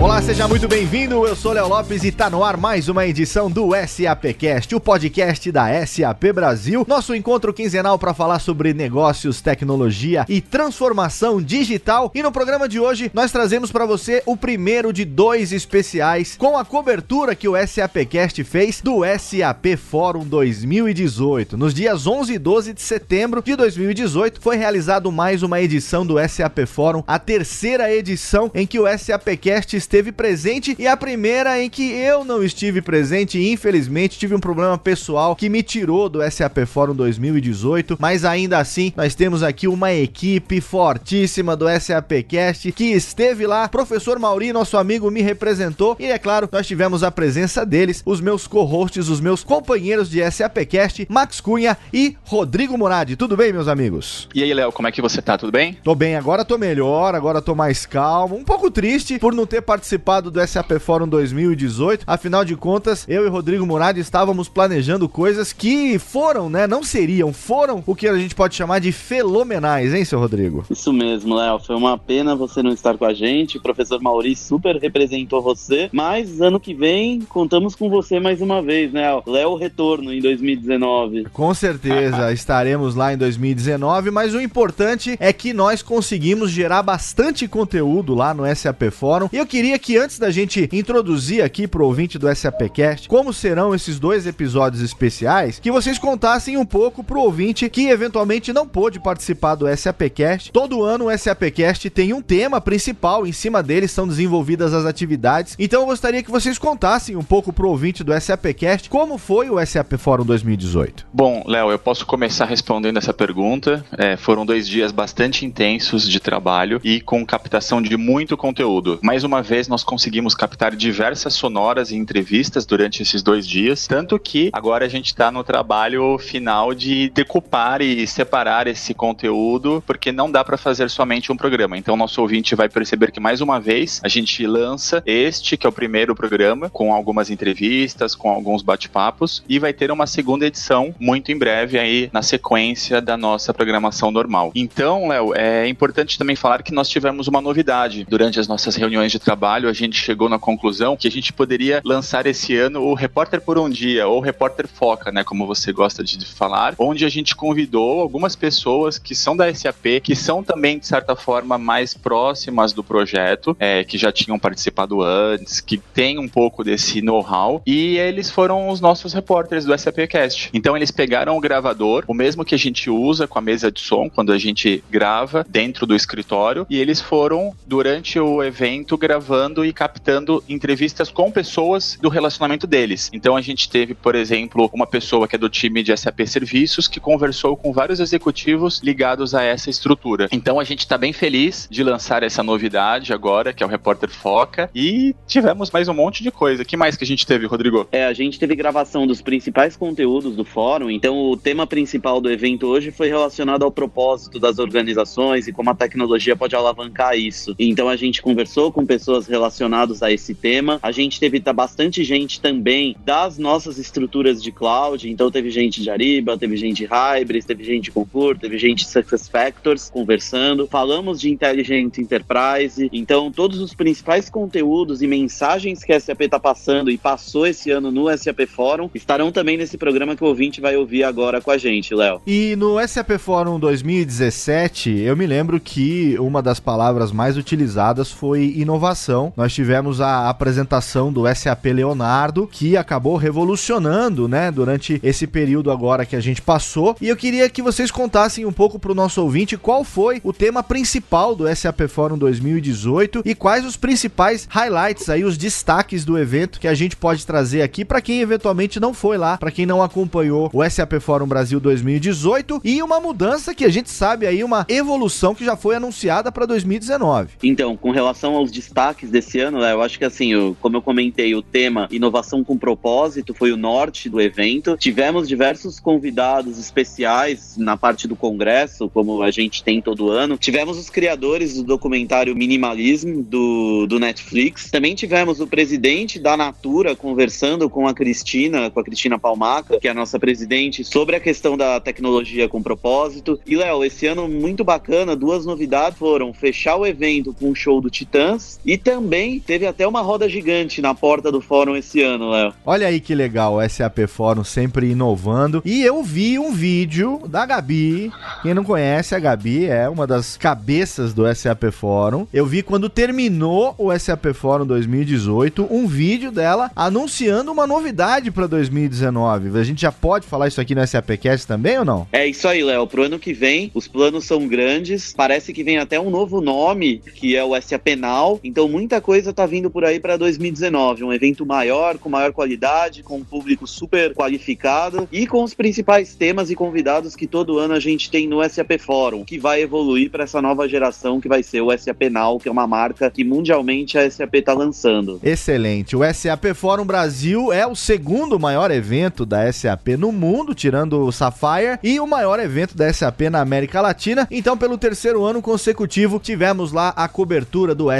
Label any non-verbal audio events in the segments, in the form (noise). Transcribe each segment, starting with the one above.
Olá, seja muito bem-vindo. Eu sou Léo Lopes e tá no ar mais uma edição do SAPcast, o podcast da SAP Brasil. Nosso encontro quinzenal para falar sobre negócios, tecnologia e transformação digital. E no programa de hoje nós trazemos para você o primeiro de dois especiais com a cobertura que o SAPcast fez do SAP Fórum 2018. Nos dias 11 e 12 de setembro de 2018 foi realizado mais uma edição do SAP Fórum, a terceira edição em que o SAPcast esteve presente e a primeira em que eu não estive presente e infelizmente tive um problema pessoal que me tirou do SAP Fórum 2018, mas ainda assim nós temos aqui uma equipe fortíssima do SAPcast que esteve lá. Professor Mauri, nosso amigo, me representou e é claro, nós tivemos a presença deles, os meus co-hosts, os meus companheiros de SAPcast, Max Cunha e Rodrigo Murad. Tudo bem, meus amigos? E aí, Léo, como é que você tá? Tudo bem? Tô bem, agora tô melhor, agora tô mais calmo, um pouco triste por não ter participado participado do SAP Fórum 2018. Afinal de contas, eu e Rodrigo Murad estávamos planejando coisas que foram, né? Não seriam, foram o que a gente pode chamar de fenomenais, hein, seu Rodrigo? Isso mesmo, Léo. Foi uma pena você não estar com a gente. O professor Maurício super representou você. Mas ano que vem, contamos com você mais uma vez, né? Léo Retorno em 2019. Com certeza, (laughs) estaremos lá em 2019. Mas o importante é que nós conseguimos gerar bastante conteúdo lá no SAP Fórum. E eu queria queria que antes da gente introduzir aqui pro ouvinte do SAPcast como serão esses dois episódios especiais, que vocês contassem um pouco pro ouvinte que eventualmente não pôde participar do SAPcast. Todo ano o SAPcast tem um tema principal, em cima dele são desenvolvidas as atividades. Então eu gostaria que vocês contassem um pouco pro ouvinte do SAPcast como foi o SAP Fórum 2018. Bom, Léo, eu posso começar respondendo essa pergunta. É, foram dois dias bastante intensos de trabalho e com captação de muito conteúdo. Mais uma vez nós conseguimos captar diversas sonoras e entrevistas durante esses dois dias, tanto que agora a gente está no trabalho final de decupar e separar esse conteúdo, porque não dá para fazer somente um programa. Então, nosso ouvinte vai perceber que mais uma vez a gente lança este, que é o primeiro programa, com algumas entrevistas, com alguns bate-papos, e vai ter uma segunda edição muito em breve aí na sequência da nossa programação normal. Então, Léo, é importante também falar que nós tivemos uma novidade durante as nossas reuniões de trabalho trabalho, a gente chegou na conclusão que a gente poderia lançar esse ano o Repórter por um Dia, ou Repórter Foca, né, como você gosta de falar, onde a gente convidou algumas pessoas que são da SAP, que são também, de certa forma, mais próximas do projeto, é, que já tinham participado antes, que tem um pouco desse know-how, e eles foram os nossos repórteres do SAPcast. Então, eles pegaram o gravador, o mesmo que a gente usa com a mesa de som, quando a gente grava dentro do escritório, e eles foram, durante o evento, gravando gravando e captando entrevistas com pessoas do relacionamento deles. Então a gente teve, por exemplo, uma pessoa que é do time de SAP Serviços que conversou com vários executivos ligados a essa estrutura. Então a gente está bem feliz de lançar essa novidade agora, que é o Repórter Foca, e tivemos mais um monte de coisa. que mais que a gente teve, Rodrigo? É, a gente teve gravação dos principais conteúdos do fórum, então o tema principal do evento hoje foi relacionado ao propósito das organizações e como a tecnologia pode alavancar isso. Então a gente conversou com pessoas relacionados a esse tema. A gente teve tá, bastante gente também das nossas estruturas de cloud, então teve gente de Ariba, teve gente de Hybris, teve gente de Concur, teve gente de SuccessFactors conversando. Falamos de Intelligent Enterprise, então todos os principais conteúdos e mensagens que a SAP está passando e passou esse ano no SAP Fórum estarão também nesse programa que o ouvinte vai ouvir agora com a gente, Léo. E no SAP Fórum 2017, eu me lembro que uma das palavras mais utilizadas foi inovação então, nós tivemos a apresentação do SAP Leonardo, que acabou revolucionando, né, durante esse período agora que a gente passou. E eu queria que vocês contassem um pouco para o nosso ouvinte qual foi o tema principal do SAP Forum 2018 e quais os principais highlights aí, os destaques do evento que a gente pode trazer aqui para quem eventualmente não foi lá, para quem não acompanhou o SAP Forum Brasil 2018 e uma mudança que a gente sabe aí, uma evolução que já foi anunciada para 2019. Então, com relação aos destaques destaques desse ano, eu acho que assim, como eu comentei, o tema inovação com propósito foi o norte do evento. Tivemos diversos convidados especiais na parte do congresso, como a gente tem todo ano. Tivemos os criadores do documentário Minimalismo do, do Netflix. Também tivemos o presidente da Natura conversando com a Cristina, com a Cristina Palmaca, que é a nossa presidente, sobre a questão da tecnologia com propósito. E Léo, esse ano muito bacana, duas novidades foram fechar o evento com o show do Titãs e também teve até uma roda gigante na porta do fórum esse ano, Léo. Olha aí que legal, o SAP Fórum sempre inovando. E eu vi um vídeo da Gabi. Quem não conhece, a Gabi é uma das cabeças do SAP Fórum. Eu vi quando terminou o SAP Fórum 2018 um vídeo dela anunciando uma novidade para 2019. A gente já pode falar isso aqui no SAPcast também ou não? É isso aí, Léo. Pro ano que vem, os planos são grandes. Parece que vem até um novo nome, que é o SAP Now. Então muita coisa tá vindo por aí para 2019, um evento maior, com maior qualidade, com um público super qualificado e com os principais temas e convidados que todo ano a gente tem no SAP Forum, que vai evoluir para essa nova geração que vai ser o SAP Now, que é uma marca que mundialmente a SAP está lançando. Excelente. O SAP Forum Brasil é o segundo maior evento da SAP no mundo, tirando o Sapphire, e o maior evento da SAP na América Latina. Então, pelo terceiro ano consecutivo, tivemos lá a cobertura do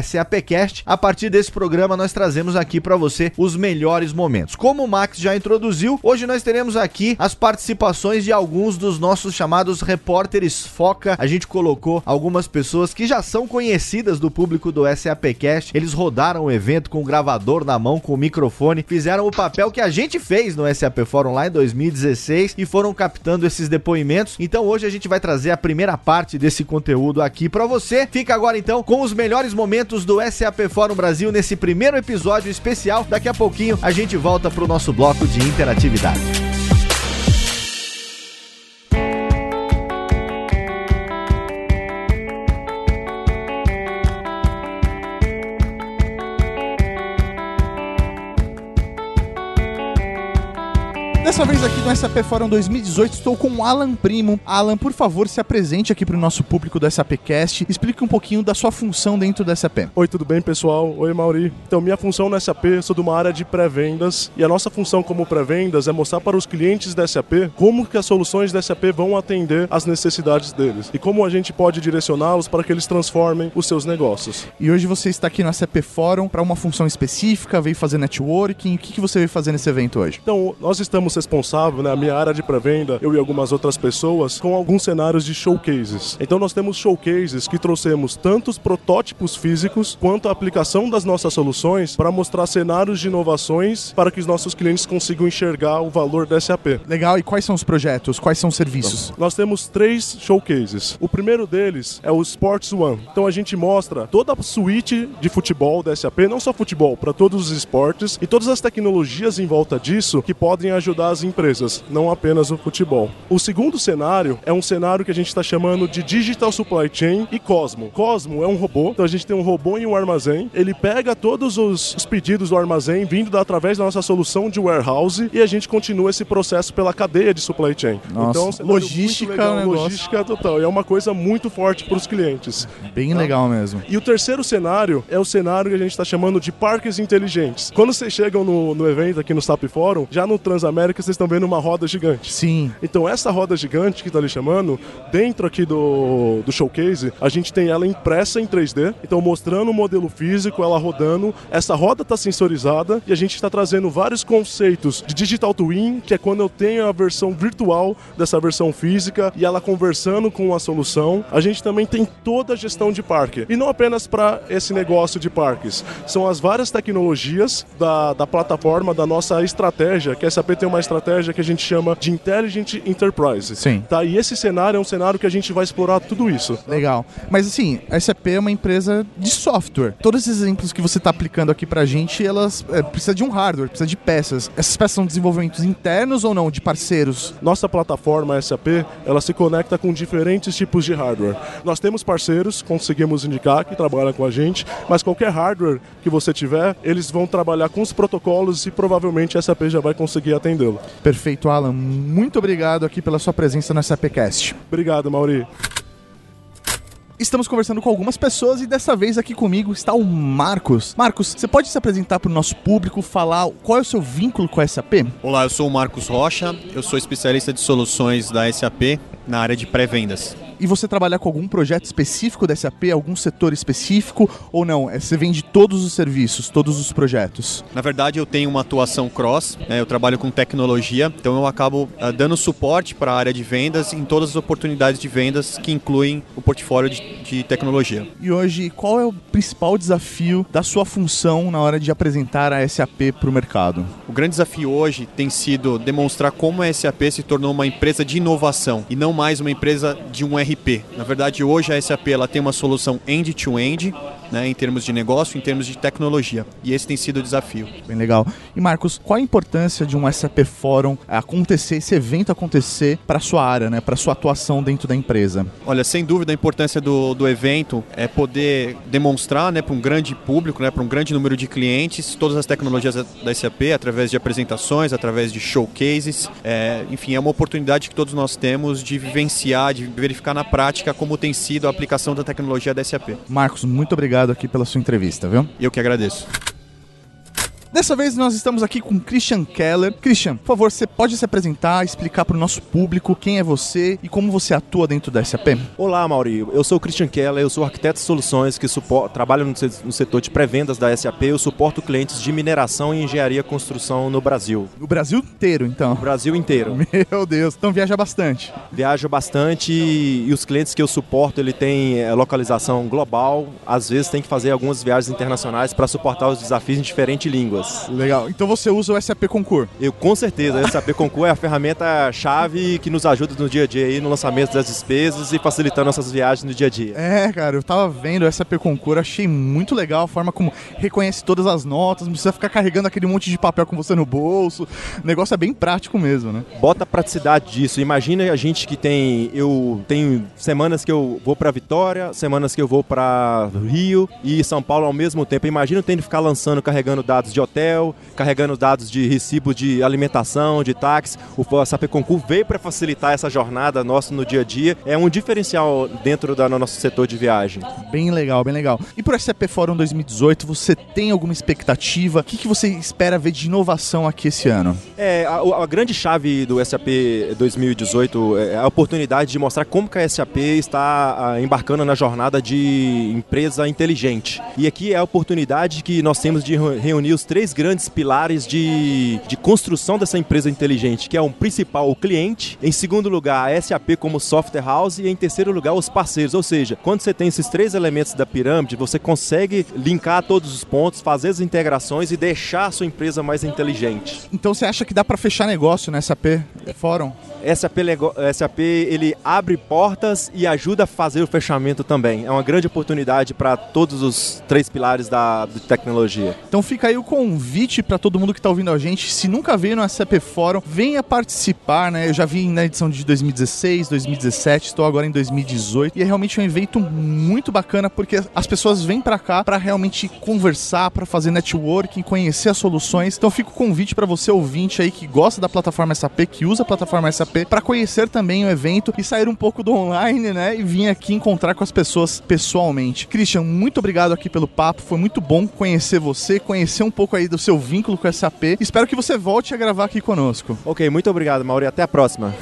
SAPcast. A partir desse programa, nós trazemos aqui para você os melhores momentos. Como o Max já introduziu, hoje nós teremos aqui as participações de alguns dos nossos chamados repórteres foca. A gente colocou algumas pessoas que já são conhecidas do público do SAPcast. Eles rodaram o evento com o gravador na mão, com o microfone, fizeram o papel que a gente fez no SAP Forum lá em 2016 e foram captando esses depoimentos. Então hoje a gente vai trazer a primeira parte desse conteúdo aqui para você. Fica agora então com os melhores momentos do SAP Forum Brasil nesse primeiro episódio especial. Daqui a pouquinho a gente volta pro nosso bloco de interatividade. Dessa vez aqui no SAP Fórum 2018 estou com o Alan Primo. Alan, por favor, se apresente aqui para o nosso público do SAPcast. Explique um pouquinho da sua função dentro do SAP. Oi, tudo bem, pessoal? Oi, Mauri. Então, minha função no SAP, eu sou de uma área de pré-vendas e a nossa função como pré-vendas é mostrar para os clientes da SAP como que as soluções da SAP vão atender às necessidades deles e como a gente pode direcioná-los para que eles transformem os seus negócios. E hoje você está aqui no SAP Fórum para uma função específica, veio fazer networking. O que, que você veio fazer nesse evento hoje? Então, nós estamos responsável, né, a minha área de pré-venda, eu e algumas outras pessoas, com alguns cenários de showcases. Então nós temos showcases que trouxemos tanto os protótipos físicos quanto a aplicação das nossas soluções para mostrar cenários de inovações para que os nossos clientes consigam enxergar o valor da SAP. Legal, e quais são os projetos? Quais são os serviços? Nós temos três showcases. O primeiro deles é o Sports One. Então a gente mostra toda a suíte de futebol da SAP, não só futebol, para todos os esportes e todas as tecnologias em volta disso que podem ajudar as empresas, não apenas o futebol. O segundo cenário é um cenário que a gente está chamando de Digital Supply Chain e Cosmo. Cosmo é um robô, então a gente tem um robô em um armazém, ele pega todos os, os pedidos do armazém vindo da, através da nossa solução de warehouse e a gente continua esse processo pela cadeia de supply chain. Nossa, então, um cenário logística legal, é um negócio. logística total. E é uma coisa muito forte para os clientes. Bem legal mesmo. E o terceiro cenário é o cenário que a gente está chamando de parques inteligentes. Quando vocês chegam no, no evento aqui no SAP Forum, já no Transamérica vocês estão vendo uma roda gigante. Sim. Então essa roda gigante que está ali chamando, dentro aqui do, do showcase, a gente tem ela impressa em 3D, então mostrando o modelo físico, ela rodando. Essa roda está sensorizada e a gente está trazendo vários conceitos de digital twin, que é quando eu tenho a versão virtual dessa versão física e ela conversando com a solução. A gente também tem toda a gestão de parque e não apenas para esse negócio de parques, são as várias tecnologias da, da plataforma, da nossa estratégia, que a SAP tem uma estratégia que a gente chama de Intelligent Enterprise. Sim. Tá? E esse cenário é um cenário que a gente vai explorar tudo isso. Legal. Mas assim, a SAP é uma empresa de software. Todos esses exemplos que você está aplicando aqui pra gente, elas é, precisam de um hardware, precisa de peças. Essas peças são desenvolvimentos internos ou não, de parceiros? Nossa plataforma SAP, ela se conecta com diferentes tipos de hardware. Nós temos parceiros, conseguimos indicar, que trabalham com a gente, mas qualquer hardware que você tiver, eles vão trabalhar com os protocolos e provavelmente a SAP já vai conseguir atendê-lo. Perfeito, Alan. Muito obrigado aqui pela sua presença no SAPcast. Obrigado, Mauri. estamos conversando com algumas pessoas e dessa vez aqui comigo está o Marcos. Marcos, você pode se apresentar para o nosso público, falar qual é o seu vínculo com a SAP? Olá, eu sou o Marcos Rocha, eu sou especialista de soluções da SAP na área de pré-vendas e você trabalhar com algum projeto específico da SAP, algum setor específico, ou não? É, você vende todos os serviços, todos os projetos? Na verdade, eu tenho uma atuação cross, né? eu trabalho com tecnologia, então eu acabo uh, dando suporte para a área de vendas em todas as oportunidades de vendas que incluem o portfólio de, de tecnologia. E hoje, qual é o principal desafio da sua função na hora de apresentar a SAP para o mercado? O grande desafio hoje tem sido demonstrar como a SAP se tornou uma empresa de inovação e não mais uma empresa de um ERP. Na verdade, hoje a SAP ela tem uma solução end-to-end, -end, né, em termos de negócio, em termos de tecnologia. E esse tem sido o desafio. Bem legal. E Marcos, qual a importância de um SAP Fórum acontecer, esse evento acontecer para a sua área, né, para a sua atuação dentro da empresa? Olha, sem dúvida a importância do, do evento é poder demonstrar né, para um grande público, né, para um grande número de clientes, todas as tecnologias da SAP através de apresentações, através de showcases. É, enfim, é uma oportunidade que todos nós temos de vivenciar, de verificar na prática como tem sido a aplicação da tecnologia da SAP. Marcos, muito obrigado aqui pela sua entrevista, viu? Eu que agradeço. Dessa vez nós estamos aqui com Christian Keller. Christian, por favor, você pode se apresentar, explicar para o nosso público quem é você e como você atua dentro da SAP? Olá, Mauri. Eu sou o Christian Keller, eu sou arquiteto de soluções que trabalho no setor de pré-vendas da SAP. Eu suporto clientes de mineração e engenharia construção no Brasil. No Brasil inteiro, então? No Brasil inteiro. (laughs) Meu Deus, então viaja bastante. Viaja bastante e os clientes que eu suporto, ele tem eh, localização global. Às vezes tem que fazer algumas viagens internacionais para suportar os desafios em diferentes línguas. Legal. Então você usa o SAP Concur? Eu com certeza. O SAP Concur é a ferramenta chave que nos ajuda no dia a dia aí no lançamento das despesas e facilitando nossas viagens no dia a dia. É, cara, eu tava vendo o SAP Concur, achei muito legal a forma como reconhece todas as notas, não precisa ficar carregando aquele monte de papel com você no bolso. O negócio é bem prático mesmo, né? Bota a praticidade disso. Imagina a gente que tem eu tenho semanas que eu vou para Vitória, semanas que eu vou para Rio e São Paulo ao mesmo tempo. Imagina eu tendo que ficar lançando, carregando dados de hotel, carregando dados de recibo de alimentação, de táxi. O SAP Concur veio para facilitar essa jornada nossa no dia a dia. É um diferencial dentro do nosso setor de viagem. Bem legal, bem legal. E para o SAP Forum 2018, você tem alguma expectativa? O que, que você espera ver de inovação aqui esse ano? É, a, a grande chave do SAP 2018 é a oportunidade de mostrar como que a SAP está embarcando na jornada de empresa inteligente. E aqui é a oportunidade que nós temos de reunir os três três grandes pilares de, de construção dessa empresa inteligente, que é o principal, o cliente, em segundo lugar, a SAP como software house e em terceiro lugar, os parceiros. Ou seja, quando você tem esses três elementos da pirâmide, você consegue linkar todos os pontos, fazer as integrações e deixar a sua empresa mais inteligente. Então você acha que dá para fechar negócio na SAP Fórum? SAP, SAP ele abre portas e ajuda a fazer o fechamento também. É uma grande oportunidade para todos os três pilares da, da tecnologia. Então fica aí o convite para todo mundo que está ouvindo a gente. Se nunca veio no SAP Fórum, venha participar, né? Eu já vi na edição de 2016, 2017, estou agora em 2018 e é realmente um evento muito bacana porque as pessoas vêm para cá para realmente conversar, para fazer networking, conhecer as soluções. Então fica o convite para você ouvinte aí que gosta da plataforma SAP, que usa a plataforma SAP, para conhecer também o evento e sair um pouco do online, né? E vir aqui encontrar com as pessoas pessoalmente. Christian, muito obrigado aqui pelo papo. Foi muito bom conhecer você, conhecer um pouco aí do seu vínculo com a SAP. Espero que você volte a gravar aqui conosco. Ok, muito obrigado, Mauri. Até a próxima.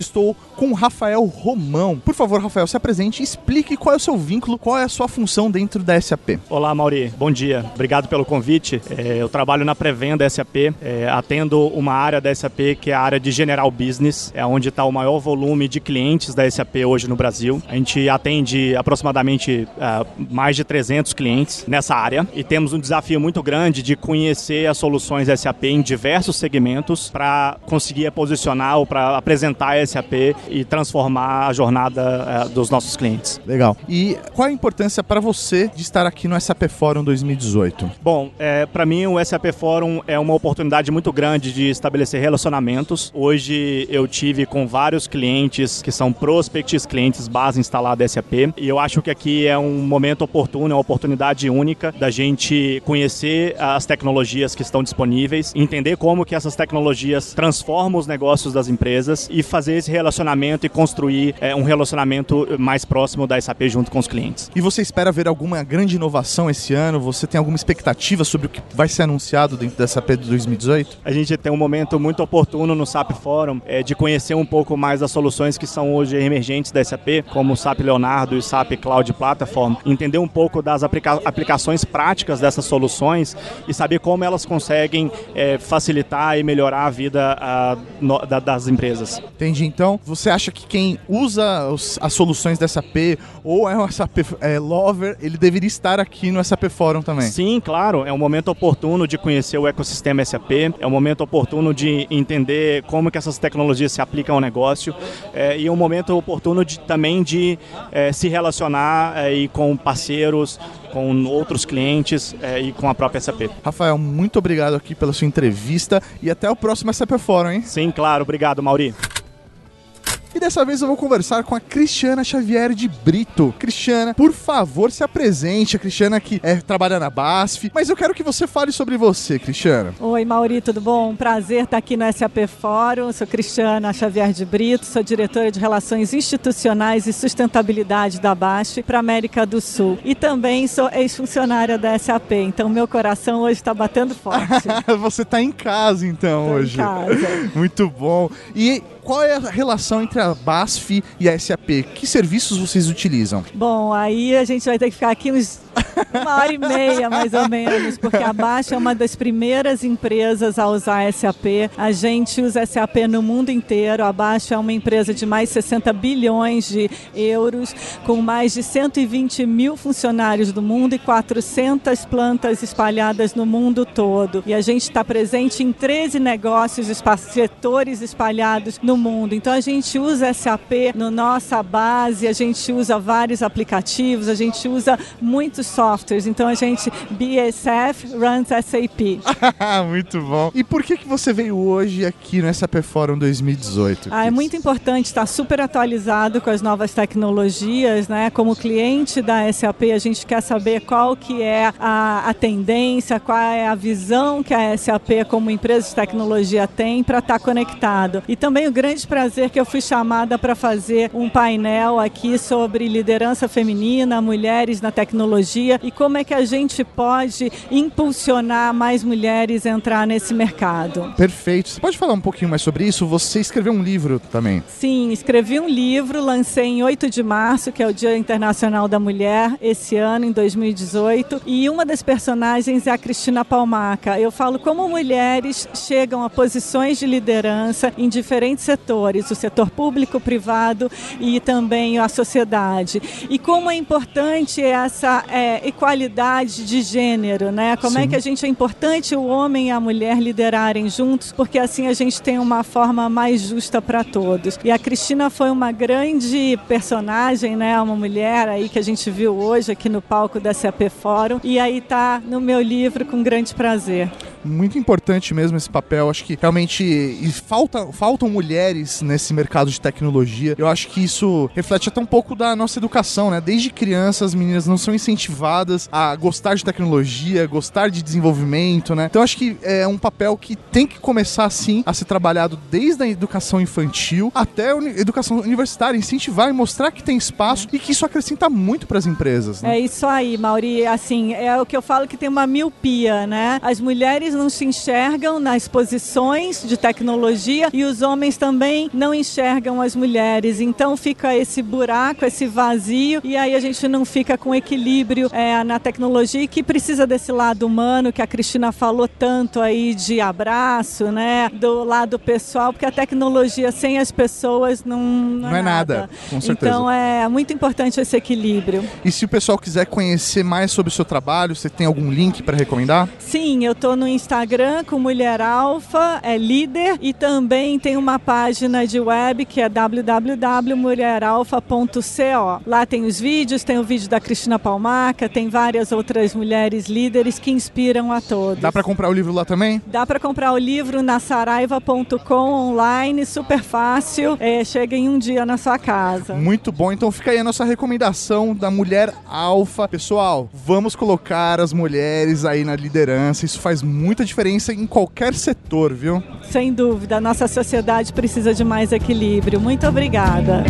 Estou com o Rafael Romão. Por favor, Rafael, se apresente e explique qual é o seu vínculo, qual é a sua função dentro da SAP. Olá, Mauri. Bom dia. Obrigado pelo convite. É, eu trabalho na pré-venda SAP, é, atendo uma área da SAP que é a área de General Business, é onde está o maior volume de clientes da SAP hoje no Brasil. A gente atende aproximadamente uh, mais de 300 clientes nessa área e temos um desafio muito grande de conhecer as soluções SAP em diversos segmentos para conseguir posicionar ou para apresentar a SAP e transformar a jornada é, dos nossos clientes. Legal. E qual a importância para você de estar aqui no SAP Forum 2018? Bom, é, para mim o SAP Forum é uma oportunidade muito grande de estabelecer relacionamentos. Hoje eu tive com vários clientes que são prospects, clientes base instalada SAP, e eu acho que aqui é um momento oportuno, é uma oportunidade única da gente conhecer as tecnologias que estão disponíveis, entender como que essas tecnologias transformam os negócios das empresas e fazer esse relacionamento e construir é, um relacionamento mais próximo da SAP junto com os clientes. E você espera ver alguma grande inovação esse ano? Você tem alguma expectativa sobre o que vai ser anunciado dentro da SAP de 2018? A gente tem um momento muito oportuno no SAP Forum é, de conhecer um pouco mais das soluções que são hoje emergentes da SAP, como o SAP Leonardo e o SAP Cloud Platform, entender um pouco das aplica aplicações práticas dessas soluções e saber como elas conseguem é, facilitar e melhorar a vida a, no, da, das empresas. Entendi. Então, você acha que quem usa os, as soluções da SAP ou é um SAP é, Lover, ele deveria estar aqui no SAP Forum também? Sim, claro. É um momento oportuno de conhecer o ecossistema SAP, é um momento oportuno de entender como que essas tecnologias se aplicam ao negócio é, e é um momento oportuno de, também de é, se relacionar é, e com parceiros, com outros clientes é, e com a própria SAP. Rafael, muito obrigado aqui pela sua entrevista e até o próximo SAP Forum, hein? Sim, claro. Obrigado, Mauri. E dessa vez eu vou conversar com a Cristiana Xavier de Brito. Cristiana, por favor, se apresente. A Cristiana que é, trabalha na BASF, mas eu quero que você fale sobre você, Cristiana. Oi, Mauri, tudo bom? Prazer estar aqui no SAP Fórum. Sou Cristiana Xavier de Brito, sou diretora de Relações Institucionais e Sustentabilidade da BASF para América do Sul. E também sou ex-funcionária da SAP, então meu coração hoje está batendo forte. (laughs) você está em casa, então, Tô hoje. Em casa. (laughs) Muito bom. E qual é a relação entre a BASF e a SAP? Que serviços vocês utilizam? Bom, aí a gente vai ter que ficar aqui uns uma hora e meia, mais ou menos, porque a Baixa é uma das primeiras empresas a usar SAP. A gente usa SAP no mundo inteiro. A Baixa é uma empresa de mais de 60 bilhões de euros, com mais de 120 mil funcionários do mundo e 400 plantas espalhadas no mundo todo. E a gente está presente em 13 negócios, setores espalhados no mundo. Então a gente usa SAP na no nossa base, a gente usa vários aplicativos, a gente usa muitos softwares. Então a gente BSF runs SAP. (laughs) muito bom. E por que que você veio hoje aqui no SAP Forum 2018? Ah, é muito importante estar super atualizado com as novas tecnologias, né? Como cliente da SAP, a gente quer saber qual que é a, a tendência, qual é a visão que a SAP como empresa de tecnologia tem para estar conectado. E também o grande prazer que eu fui chamada para fazer um painel aqui sobre liderança feminina, mulheres na tecnologia e como é que a gente pode impulsionar mais mulheres a entrar nesse mercado. Perfeito. Você pode falar um pouquinho mais sobre isso? Você escreveu um livro também. Sim, escrevi um livro, lancei em 8 de março, que é o Dia Internacional da Mulher, esse ano, em 2018. E uma das personagens é a Cristina Palmaca. Eu falo como mulheres chegam a posições de liderança em diferentes setores, o setor público, privado e também a sociedade. E como é importante essa é, equalidade de gênero, né? Como Sim. é que a gente é importante o homem e a mulher liderarem juntos, porque assim a gente tem uma forma mais justa para todos. E a Cristina foi uma grande personagem, né? Uma mulher aí que a gente viu hoje aqui no palco da SAP Fórum e aí tá no meu livro com grande prazer muito importante mesmo esse papel. Acho que realmente falta, faltam mulheres nesse mercado de tecnologia. Eu acho que isso reflete até um pouco da nossa educação, né? Desde criança as meninas não são incentivadas a gostar de tecnologia, gostar de desenvolvimento, né? Então acho que é um papel que tem que começar assim a ser trabalhado desde a educação infantil até a educação universitária, incentivar e mostrar que tem espaço e que isso acrescenta muito para as empresas. Né? É isso aí, Mauri. Assim, é o que eu falo que tem uma miopia, né? As mulheres não se enxergam nas posições de tecnologia e os homens também não enxergam as mulheres. Então fica esse buraco, esse vazio e aí a gente não fica com equilíbrio é, na tecnologia que precisa desse lado humano que a Cristina falou tanto aí de abraço, né? Do lado pessoal, porque a tecnologia sem as pessoas não, não, não é, nada. nada. Com certeza. Então é muito importante esse equilíbrio. E se o pessoal quiser conhecer mais sobre o seu trabalho, você tem algum link para recomendar? Sim, eu estou no Instagram com Mulher Alfa, é líder, e também tem uma página de web que é www.mulheralfa.co. Lá tem os vídeos, tem o vídeo da Cristina Palmaca, tem várias outras mulheres líderes que inspiram a todos. Dá para comprar o livro lá também? Dá para comprar o livro na saraiva.com online, super fácil, é, chega em um dia na sua casa. Muito bom, então fica aí a nossa recomendação da Mulher Alfa. Pessoal, vamos colocar as mulheres aí na liderança, isso faz muito muita diferença em qualquer setor, viu? Sem dúvida, a nossa sociedade precisa de mais equilíbrio. Muito obrigada.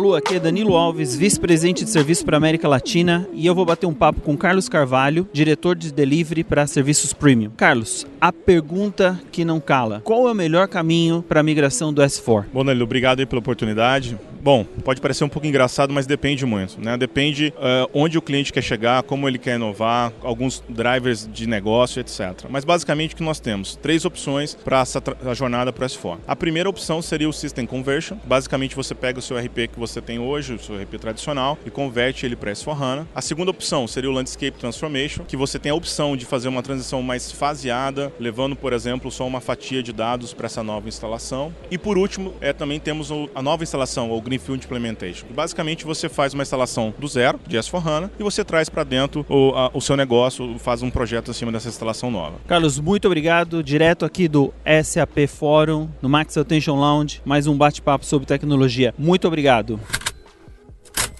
Alô, aqui é Danilo Alves, vice-presidente de serviço para América Latina, e eu vou bater um papo com Carlos Carvalho, diretor de delivery para serviços premium. Carlos, a pergunta que não cala: qual é o melhor caminho para a migração do S4? Bom, Danilo, obrigado pela oportunidade. Bom, pode parecer um pouco engraçado, mas depende muito, né? Depende uh, onde o cliente quer chegar, como ele quer inovar, alguns drivers de negócio, etc. Mas basicamente o que nós temos? Três opções para essa jornada para o S4. A primeira opção seria o System Conversion. Basicamente você pega o seu RP que você tem hoje, o seu RP tradicional, e converte ele para S4HANA. A segunda opção seria o Landscape Transformation, que você tem a opção de fazer uma transição mais faseada, levando, por exemplo, só uma fatia de dados para essa nova instalação. E por último, é, também temos a nova instalação, ou Greenfield Implementation. Basicamente, você faz uma instalação do zero de S4HANA e você traz para dentro o, a, o seu negócio, faz um projeto acima dessa instalação nova. Carlos, muito obrigado. Direto aqui do SAP Forum, no Max Attention Lounge, mais um bate-papo sobre tecnologia. Muito obrigado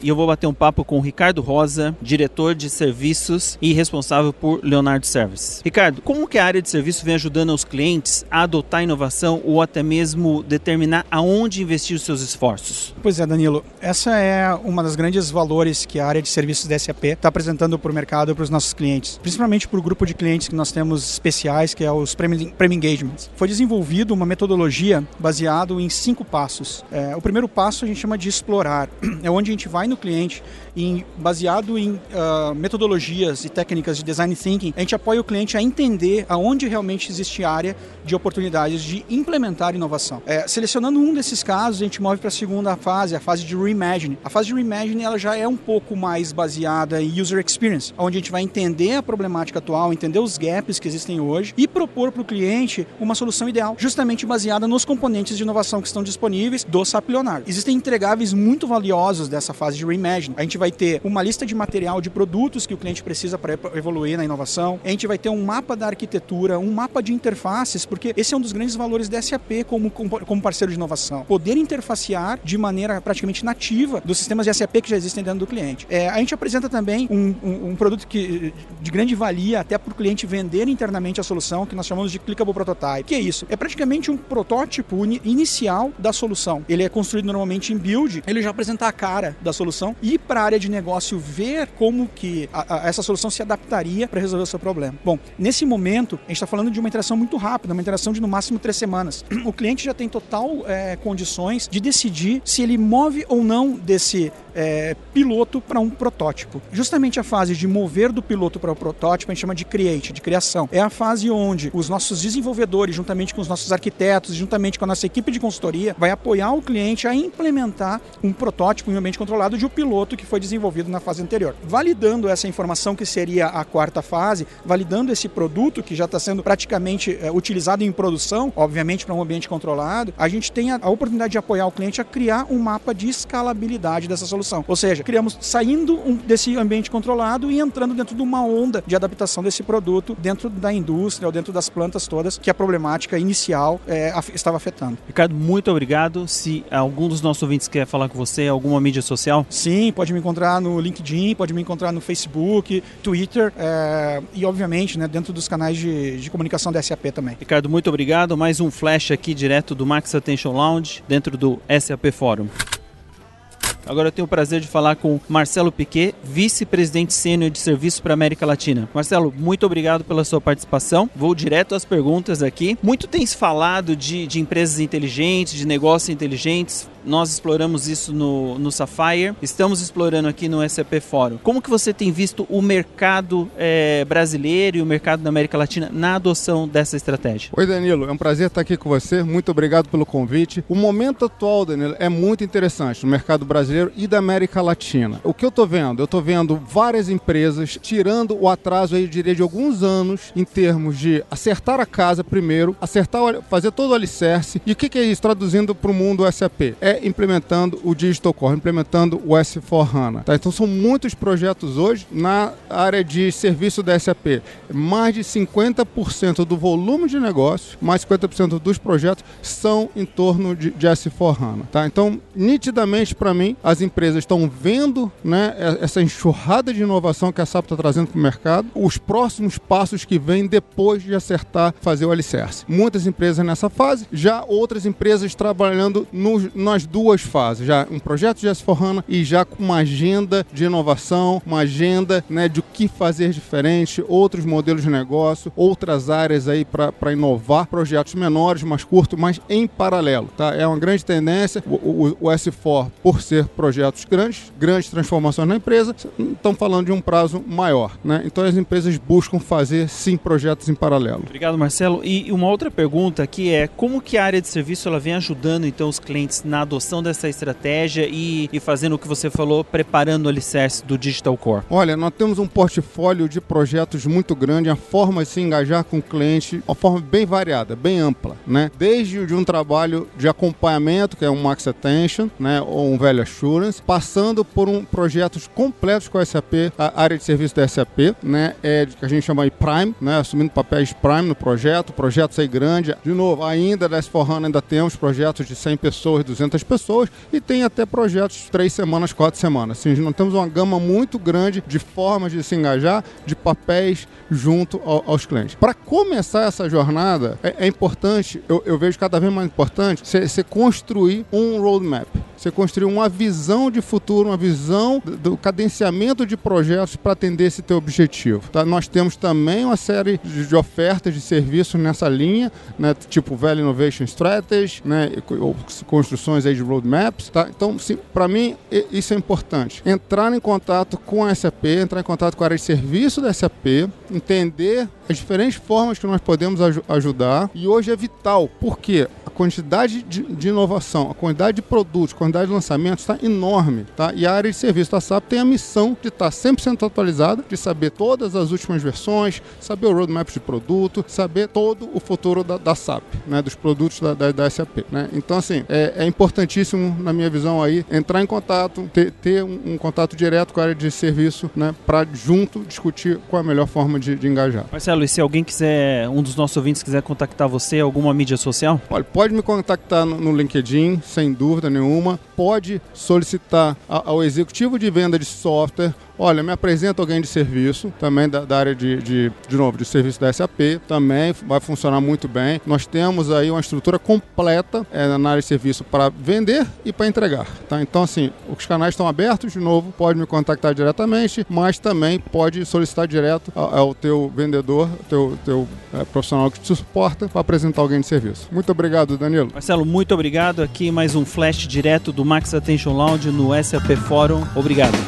e eu vou bater um papo com o Ricardo Rosa, diretor de serviços e responsável por Leonardo Service. Ricardo, como que a área de serviço vem ajudando os clientes a adotar inovação ou até mesmo determinar aonde investir os seus esforços? Pois é, Danilo, essa é uma das grandes valores que a área de serviços da SAP está apresentando para o mercado e para os nossos clientes, principalmente para o grupo de clientes que nós temos especiais, que é os Premium, Engagements. Foi desenvolvido uma metodologia baseada em cinco passos. É, o primeiro passo a gente chama de explorar, (clears throat) é onde a gente vai no cliente, em, baseado em uh, metodologias e técnicas de design thinking, a gente apoia o cliente a entender aonde realmente existe área de oportunidades de implementar inovação. É, selecionando um desses casos, a gente move para a segunda fase, a fase de reimagine. A fase de reimagine ela já é um pouco mais baseada em user experience, onde a gente vai entender a problemática atual, entender os gaps que existem hoje e propor para o cliente uma solução ideal, justamente baseada nos componentes de inovação que estão disponíveis do SAP Leonardo. Existem entregáveis muito valiosos dessa fase de reimagine. A gente vai ter uma lista de material de produtos que o cliente precisa para evoluir na inovação. A gente vai ter um mapa da arquitetura, um mapa de interfaces, porque esse é um dos grandes valores da SAP como, como parceiro de inovação. Poder interfacear de maneira praticamente nativa dos sistemas de SAP que já existem dentro do cliente. É, a gente apresenta também um, um, um, produto que, de grande valia até para o cliente vender internamente a solução, que nós chamamos de Clickable Prototype. que é isso? É praticamente um protótipo inicial da solução. Ele é construído normalmente em build, ele já apresenta a cara da solução e para área de negócio ver como que a, a, essa solução se adaptaria para resolver o seu problema. Bom, nesse momento, a gente está falando de uma interação muito rápida, uma interação de no máximo três semanas. (clears throat) O cliente já tem total é, condições de decidir se ele move ou não desse é, piloto para um protótipo. Justamente a fase de mover do piloto para o protótipo a gente chama de create, de criação. É a fase onde os nossos desenvolvedores, juntamente com os nossos arquitetos, juntamente com a nossa equipe de consultoria, vai apoiar o cliente a implementar um protótipo em um ambiente controlado de um piloto que foi desenvolvido na fase anterior. Validando essa informação que seria a quarta fase, validando esse produto que já está sendo praticamente é, utilizado em produção, obviamente para um ambiente controlado, a gente tem a, a oportunidade de apoiar o cliente a criar um mapa de escalabilidade dessa solução solução. Ou seja, criamos saindo um, desse ambiente controlado e entrando dentro de uma onda de adaptação desse produto dentro da indústria ou dentro das plantas todas que a problemática inicial é, estava afetando. Ricardo, muito obrigado. Se algum dos nossos ouvintes quer falar com você, alguma mídia social? Sim, pode me encontrar no LinkedIn, pode me encontrar no Facebook, Twitter é, e, obviamente, né, dentro dos canais de, de comunicação da SAP também. Ricardo, muito obrigado. Mais um flash aqui direto do Max Attention Lounge, dentro do SAP Forum. Agora eu tenho o prazer de falar com Marcelo Piquet, vice-presidente sênior de serviço para América Latina. Marcelo, muito obrigado pela sua participação. Vou direto às perguntas aqui. Muito tem se falado de, de empresas inteligentes, de negócios inteligentes. Nós exploramos isso no, no Sapphire, estamos explorando aqui no SAP Fórum. Como que você tem visto o mercado é, brasileiro e o mercado da América Latina na adoção dessa estratégia? Oi, Danilo, é um prazer estar aqui com você. Muito obrigado pelo convite. O momento atual, Danilo, é muito interessante no mercado brasileiro e da América Latina. O que eu estou vendo? Eu estou vendo várias empresas tirando o atraso, aí, eu diria, de alguns anos em termos de acertar a casa primeiro, acertar, fazer todo o alicerce. E o que, que é isso traduzindo para o mundo SAP? É implementando o Digital Core, implementando o S4HANA. Tá? Então são muitos projetos hoje na área de serviço da SAP. Mais de 50% do volume de negócio, mais 50% dos projetos são em torno de, de S4HANA. Tá? Então, nitidamente para mim, as empresas estão vendo né, essa enxurrada de inovação que a SAP está trazendo para o mercado, os próximos passos que vêm depois de acertar fazer o alicerce. Muitas empresas nessa fase, já outras empresas trabalhando no, nas duas fases, já um projeto de S4HANA e já com uma agenda de inovação, uma agenda né, de o que fazer diferente, outros modelos de negócio, outras áreas aí para inovar, projetos menores, mais curtos, mas em paralelo. Tá? É uma grande tendência. O, o, o S4, por ser projetos grandes, grandes transformações na empresa, estão falando de um prazo maior. Né? Então as empresas buscam fazer sim projetos em paralelo. Obrigado, Marcelo. E uma outra pergunta que é como que a área de serviço ela vem ajudando então os clientes na adoção dessa estratégia e, e fazendo o que você falou, preparando o alicerce do Digital Core? Olha, nós temos um portfólio de projetos muito grande, a forma de se engajar com o cliente, uma forma bem variada, bem ampla, né? Desde de um trabalho de acompanhamento, que é um Max Attention, né, ou um Value Assurance, passando por um projetos completos com a SAP, a área de serviço da SAP, né, é que a gente chama de Prime, né, assumindo papéis Prime no projeto, projetos aí grande. De novo, ainda da S4HANA ainda temos projetos de 100 pessoas, 200 pessoas e tem até projetos 3 semanas, 4 semanas. Assim, nós temos uma gama muito grande de formas de se engajar, de papéis junto ao, aos clientes. Para começar essa jornada, é, é importante, eu, eu, vejo cada vez mais importante, você construir um roadmap. Você construir uma visão de futuro, uma visão do cadenciamento de projetos para atender esse teu objetivo. Tá? Nós temos também uma série de ofertas de serviços nessa linha, né? tipo Value Innovation Strategy, né? construções aí de roadmaps. Tá? Então, para mim, isso é importante. Entrar em contato com a SAP, entrar em contato com a área de serviço da SAP, entender as diferentes formas que nós podemos aj ajudar. E hoje é vital, porque a quantidade de, de, inovação, a quantidade de produtos, a quantidade de lançamentos está enorme. Tá? E a área de serviço da SAP tem a missão de estar 100% atualizada, de saber todas as últimas versões, saber o roadmap de produto, saber todo o futuro da, da SAP, né? dos produtos da, da, da SAP. Né? Então, assim, é, é, importantíssimo, na minha visão aí, entrar em contato, ter, ter um, um, contato direto com a área de serviço, né? para junto discutir qual a melhor forma de, de engajar. Marcelo, se alguém quiser, um dos nossos ouvintes quiser contactar você, alguma mídia social? Olha, pode me contactar no LinkedIn, sem dúvida nenhuma. Pode solicitar ao executivo de venda de software Olha, me apresenta alguém de serviço, também da, da área de, de, de novo, de serviço da SAP, também vai funcionar muito bem. Nós temos aí uma estrutura completa é, na área de serviço para vender e para entregar. Tá? Então, assim, os canais estão abertos, de novo, pode me contactar diretamente, mas também pode solicitar direto ao, ao teu vendedor, teu, teu é, profissional que te suporta, para apresentar alguém de serviço. Muito obrigado, Danilo. Marcelo, muito obrigado. Aqui mais um flash direto do Max Attention Lounge no SAP Fórum. Obrigado.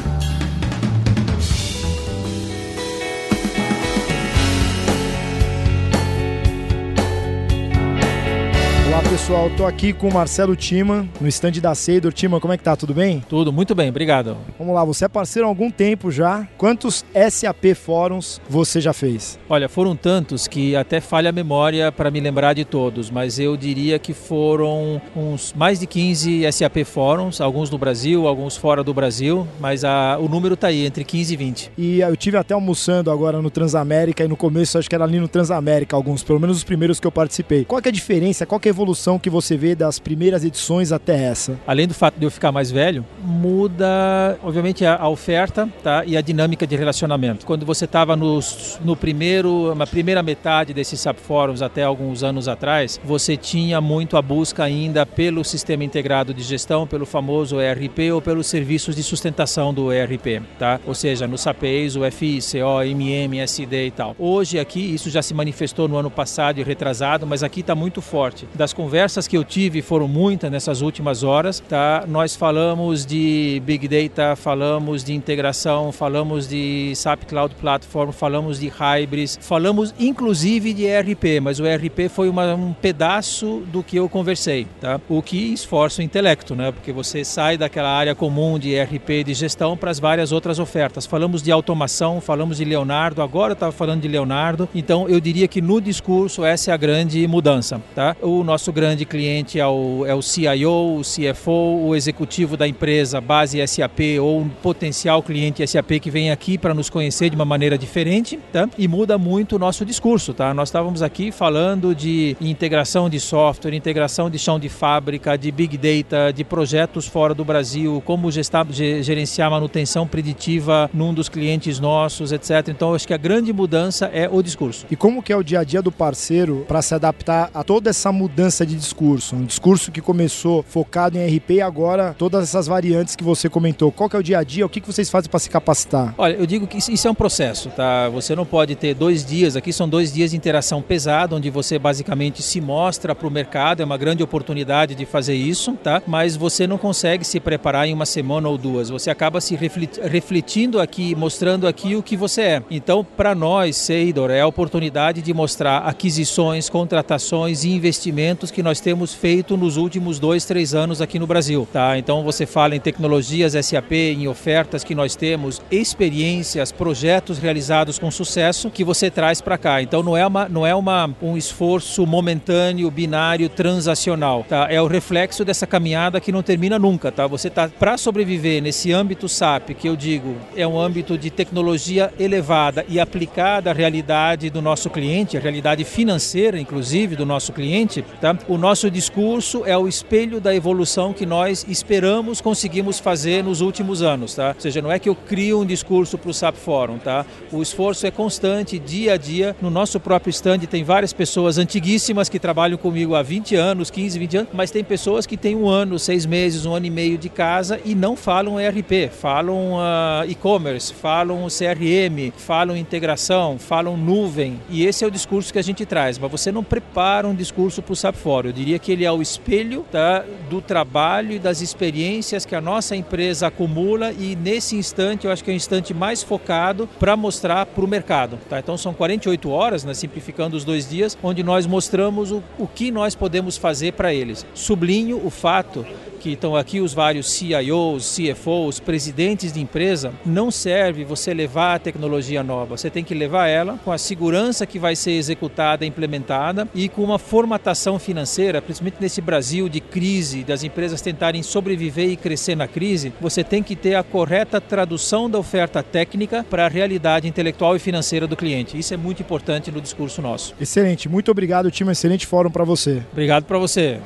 Pessoal, tô aqui com o Marcelo Tima, no stand da Seidor. Tima, como é que tá? Tudo bem? Tudo, muito bem, obrigado. Vamos lá, você é parceiro há algum tempo já. Quantos SAP fóruns você já fez? Olha, foram tantos que até falha a memória para me lembrar de todos, mas eu diria que foram uns mais de 15 SAP fóruns, alguns no Brasil, alguns fora do Brasil, mas a, o número tá aí, entre 15 e 20. E eu tive até almoçando agora no Transamérica e no começo acho que era ali no Transamérica alguns, pelo menos os primeiros que eu participei. Qual é a diferença, qual é a evolução evolução que você vê das primeiras edições até essa? Além do fato de eu ficar mais velho, muda, obviamente, a, oferta tá? e a dinâmica de relacionamento. Quando você estava no primeiro, na primeira metade desses SAP Fóruns até alguns anos atrás, você tinha muito a busca ainda pelo sistema integrado de gestão, pelo famoso ERP ou pelos serviços de sustentação do ERP, tá? Ou seja, no SAPEIS, o FI, CO, MM, SD e tal. Hoje aqui, isso já se manifestou no ano passado e retrasado, mas aqui está muito forte. Das conversas conversas que eu tive foram muitas nessas últimas horas, tá? Nós falamos de Big Data, falamos de integração, falamos de SAP Cloud Platform, falamos de Hybris, falamos inclusive de ERP, mas o ERP foi uma, um pedaço do que eu conversei, tá? O que esforça o intelecto, né? Porque você sai daquela área comum de ERP de gestão para as várias outras ofertas. Falamos de automação, falamos de Leonardo, agora eu estava falando de Leonardo, então eu diria que no discurso essa é a grande mudança, tá? O nosso grande grande cliente é o, é o CIO, o CFO, o executivo da empresa base SAP ou um potencial cliente SAP que vem aqui para nos conhecer de uma maneira diferente, tá? E muda muito o nosso discurso, tá? Nós estávamos aqui falando de integração de software, integração de chão de fábrica, de big data, de projetos fora do Brasil, como gestar, gerenciar manutenção preditiva num dos clientes nossos, etc. Então, acho que a grande mudança é o discurso. E como que é o dia a dia do parceiro para se adaptar a toda essa mudança de discurso? Um discurso que começou focado em RP e agora todas essas variantes que você comentou. Qual que é o dia a dia? O que, que vocês fazem para se capacitar? Olha, eu digo que isso é um processo, tá? Você não pode ter dois dias, aqui são dois dias de interação pesada, onde você basicamente se mostra para o mercado, é uma grande oportunidade de fazer isso, tá? Mas você não consegue se preparar em uma semana ou duas. Você acaba se refletindo aqui, mostrando aqui o que você é. Então, para nós, Seidor, é a oportunidade de mostrar aquisições, contratações e investimentos que nós temos feito nos últimos dois, três anos aqui no Brasil, tá? Então, você fala em tecnologias SAP, em ofertas que nós temos, experiências, projetos realizados com sucesso que você traz para cá. Então, não é, uma, não é uma, um esforço momentâneo, binário, transacional, tá? É o reflexo dessa caminhada que não termina nunca, tá? Você tá para sobreviver nesse âmbito SAP, que eu digo, é um âmbito de tecnologia elevada e aplicada à realidade do nosso cliente, a realidade financeira, inclusive, do nosso cliente, tá? O nosso discurso é o espelho da evolução que nós esperamos conseguimos fazer nos últimos anos, tá? Ou seja, não é que eu crio um discurso para o SAP Forum, tá? O esforço é constante, dia a dia. No nosso próprio stand tem várias pessoas antiguíssimas que trabalham comigo há 20 anos, 15, 20 anos, mas tem pessoas que têm um ano, seis meses, um ano e meio de casa e não falam ERP, falam uh, e-commerce, falam CRM, falam integração, falam nuvem. E esse é o discurso que a gente traz. Mas você não prepara um discurso para o SAP Forum. Diria que ele é o espelho tá, do trabalho e das experiências que a nossa empresa acumula e nesse instante eu acho que é o instante mais focado para mostrar para o mercado. Tá? Então são 48 horas, né, simplificando os dois dias, onde nós mostramos o, o que nós podemos fazer para eles. Sublinho o fato que estão aqui os vários CIOs, CFOs, presidentes de empresa, não serve você levar a tecnologia nova. Você tem que levar ela com a segurança que vai ser executada, implementada e com uma formatação financeira, principalmente nesse Brasil de crise, das empresas tentarem sobreviver e crescer na crise. Você tem que ter a correta tradução da oferta técnica para a realidade intelectual e financeira do cliente. Isso é muito importante no discurso nosso. Excelente, muito obrigado, time. Excelente fórum para você. Obrigado para você.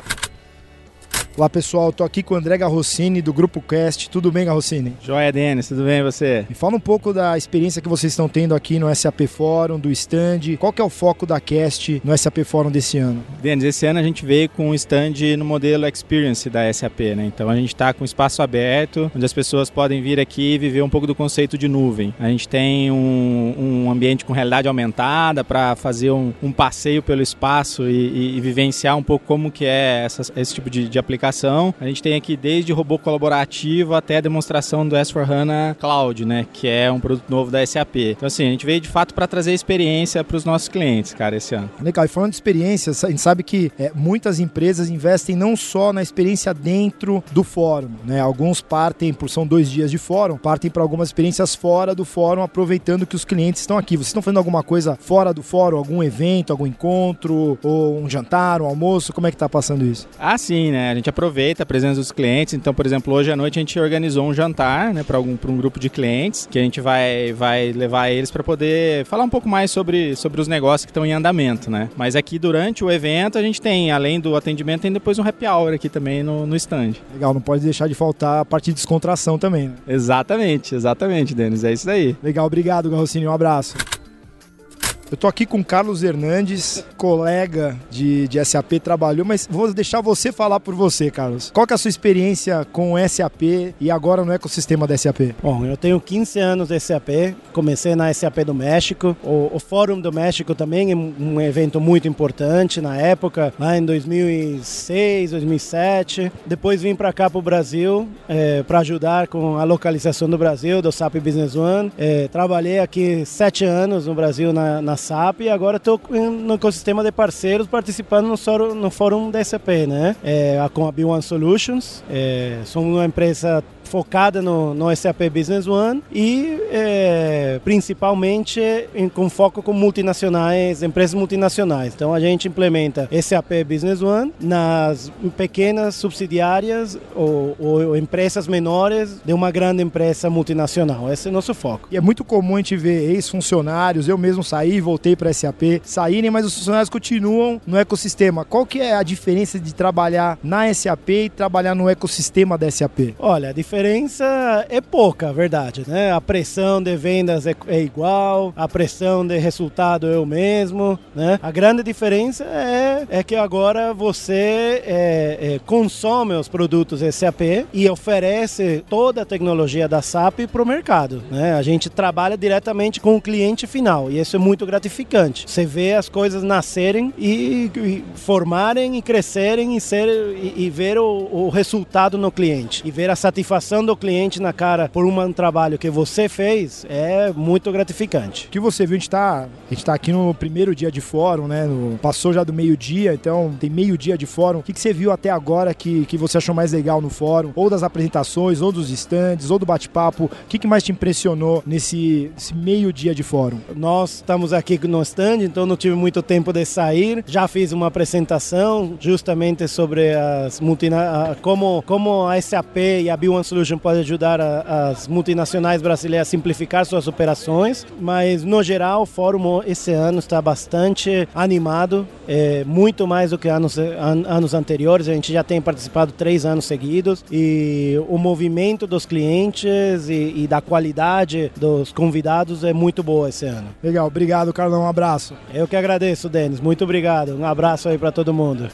Olá pessoal, estou aqui com o André Garrossini do Grupo Cast. Tudo bem, Garrossini? Joia, Denis, tudo bem você? Me fala um pouco da experiência que vocês estão tendo aqui no SAP Fórum, do stand. Qual que é o foco da Cast no SAP Fórum desse ano? Denis, esse ano a gente veio com um stand no modelo Experience da SAP, né? Então a gente está com espaço aberto, onde as pessoas podem vir aqui e viver um pouco do conceito de nuvem. A gente tem um, um ambiente com realidade aumentada para fazer um, um, passeio pelo espaço e, e, e, vivenciar um pouco como que é essa, esse tipo de, de aplicação aplicação. A gente tem aqui desde robô colaborativo até a demonstração do S4HANA Cloud, né, que é um produto novo da SAP. Então assim, a gente veio de fato para trazer experiência para os nossos clientes, cara, esse ano. Legal, e falando de experiência, a gente sabe que é, muitas empresas investem não só na experiência dentro do fórum, né? Alguns partem, por são dois dias de fórum, partem para algumas experiências fora do fórum, aproveitando que os clientes estão aqui. Vocês estão fazendo alguma coisa fora do fórum, algum evento, algum encontro, ou um jantar, um almoço? Como é que está passando isso? Ah, sim, né? A gente aproveita a presença dos clientes. Então, por exemplo, hoje à noite a gente organizou um jantar né, para um grupo de clientes que a gente vai, vai levar eles para poder falar um pouco mais sobre, sobre os negócios que estão em andamento. Né? Mas aqui durante o evento a gente tem, além do atendimento, tem depois um happy hour aqui também no, no stand. Legal, não pode deixar de faltar a parte de descontração também. Né? Exatamente, exatamente, Denis. É isso daí. Legal, obrigado, Garrocini. Um abraço. Eu tô aqui com Carlos Hernandes, colega de, de SAP, trabalhou, mas vou deixar você falar por você, Carlos. Qual que é a sua experiência com SAP e agora no ecossistema da SAP? Bom, eu tenho 15 anos de SAP, comecei na SAP do México. O, o Fórum do México também é um evento muito importante na época, lá em 2006, 2007. Depois vim para cá para o Brasil é, para ajudar com a localização do Brasil, do SAP Business One. É, trabalhei aqui sete anos no Brasil na, na SAP e agora estou no ecossistema de parceiros participando no, no fórum da SAP, né? É, com a B1 Solutions. É, somos uma empresa focada no, no SAP Business One e é, principalmente em, com foco com multinacionais, empresas multinacionais. Então a gente implementa SAP Business One nas pequenas subsidiárias ou, ou empresas menores de uma grande empresa multinacional. Esse é o nosso foco. E é muito comum a gente ver ex-funcionários, eu mesmo saí voltei para SAP, saírem, mas os funcionários continuam no ecossistema. Qual que é a diferença de trabalhar na SAP e trabalhar no ecossistema da SAP? Olha, a diferença é pouca, verdade, né? A pressão de vendas é, é igual, a pressão de resultado é o mesmo, né? A grande diferença é, é que agora você é, é, consome os produtos SAP e oferece toda a tecnologia da SAP para o mercado, né? A gente trabalha diretamente com o cliente final e isso é muito. Você vê as coisas nascerem e, e formarem e crescerem e, ser, e, e ver o, o resultado no cliente e ver a satisfação do cliente na cara por um trabalho que você fez é muito gratificante. O que você viu, a gente está tá aqui no primeiro dia de fórum, né? No, passou já do meio-dia, então tem meio-dia de fórum. O que, que você viu até agora que, que você achou mais legal no fórum? Ou das apresentações, ou dos stands, ou do bate-papo? O que, que mais te impressionou nesse, nesse meio-dia de fórum? Nós estamos aqui no stand, então não tive muito tempo de sair. Já fiz uma apresentação justamente sobre as multina como, como a SAP e a B1 Solution podem ajudar a, as multinacionais brasileiras a simplificar suas operações, mas no geral o fórum esse ano está bastante animado, é, muito mais do que anos, an, anos anteriores. A gente já tem participado três anos seguidos e o movimento dos clientes e, e da qualidade dos convidados é muito boa esse ano. Legal, obrigado, Carlão. Um abraço. Eu que agradeço, Denis. Muito obrigado. Um abraço aí para todo mundo.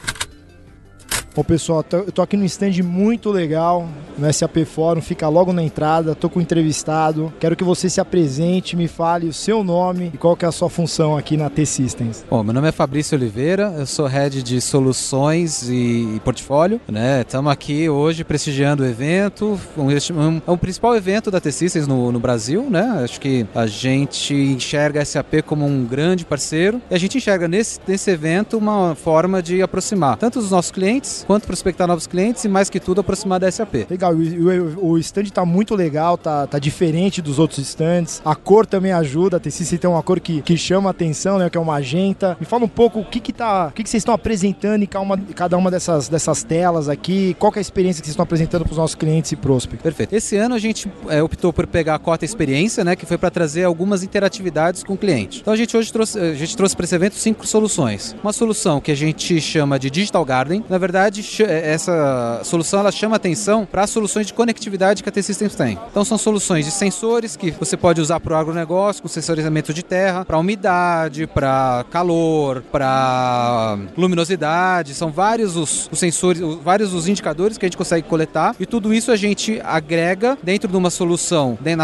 Bom, pessoal, eu tô aqui num stand muito legal no SAP Fórum, fica logo na entrada, tô com um entrevistado. Quero que você se apresente, me fale o seu nome e qual que é a sua função aqui na T-Systems. Bom, meu nome é Fabrício Oliveira, eu sou head de soluções e portfólio, né? Estamos aqui hoje prestigiando o evento, um, um, é o principal evento da T-Systems no, no Brasil, né? Acho que a gente enxerga a SAP como um grande parceiro e a gente enxerga nesse, nesse evento uma forma de aproximar tanto os nossos clientes quanto prospectar novos clientes e mais que tudo aproximar da SAP. Legal, o, o stand está muito legal, tá, tá diferente dos outros stands. A cor também ajuda, a TCC tem uma cor que, que chama a atenção, né, que é uma magenta. Me fala um pouco o que que tá, o que, que vocês estão apresentando em cada uma, cada uma dessas, dessas telas aqui, qual é a experiência que vocês estão apresentando para os nossos clientes e prospects. Perfeito. Esse ano a gente é, optou por pegar a cota experiência, né, que foi para trazer algumas interatividades com o cliente. Então a gente hoje trouxe, a gente trouxe para esse evento cinco soluções. Uma solução que a gente chama de Digital Garden, na verdade é, essa solução ela chama atenção para as soluções de conectividade que a T-Systems tem. Então são soluções de sensores que você pode usar para o agronegócio, com sensorizamento de terra, para umidade, para calor, para luminosidade. São vários os, os sensores, vários os indicadores que a gente consegue coletar e tudo isso a gente agrega dentro de uma solução na,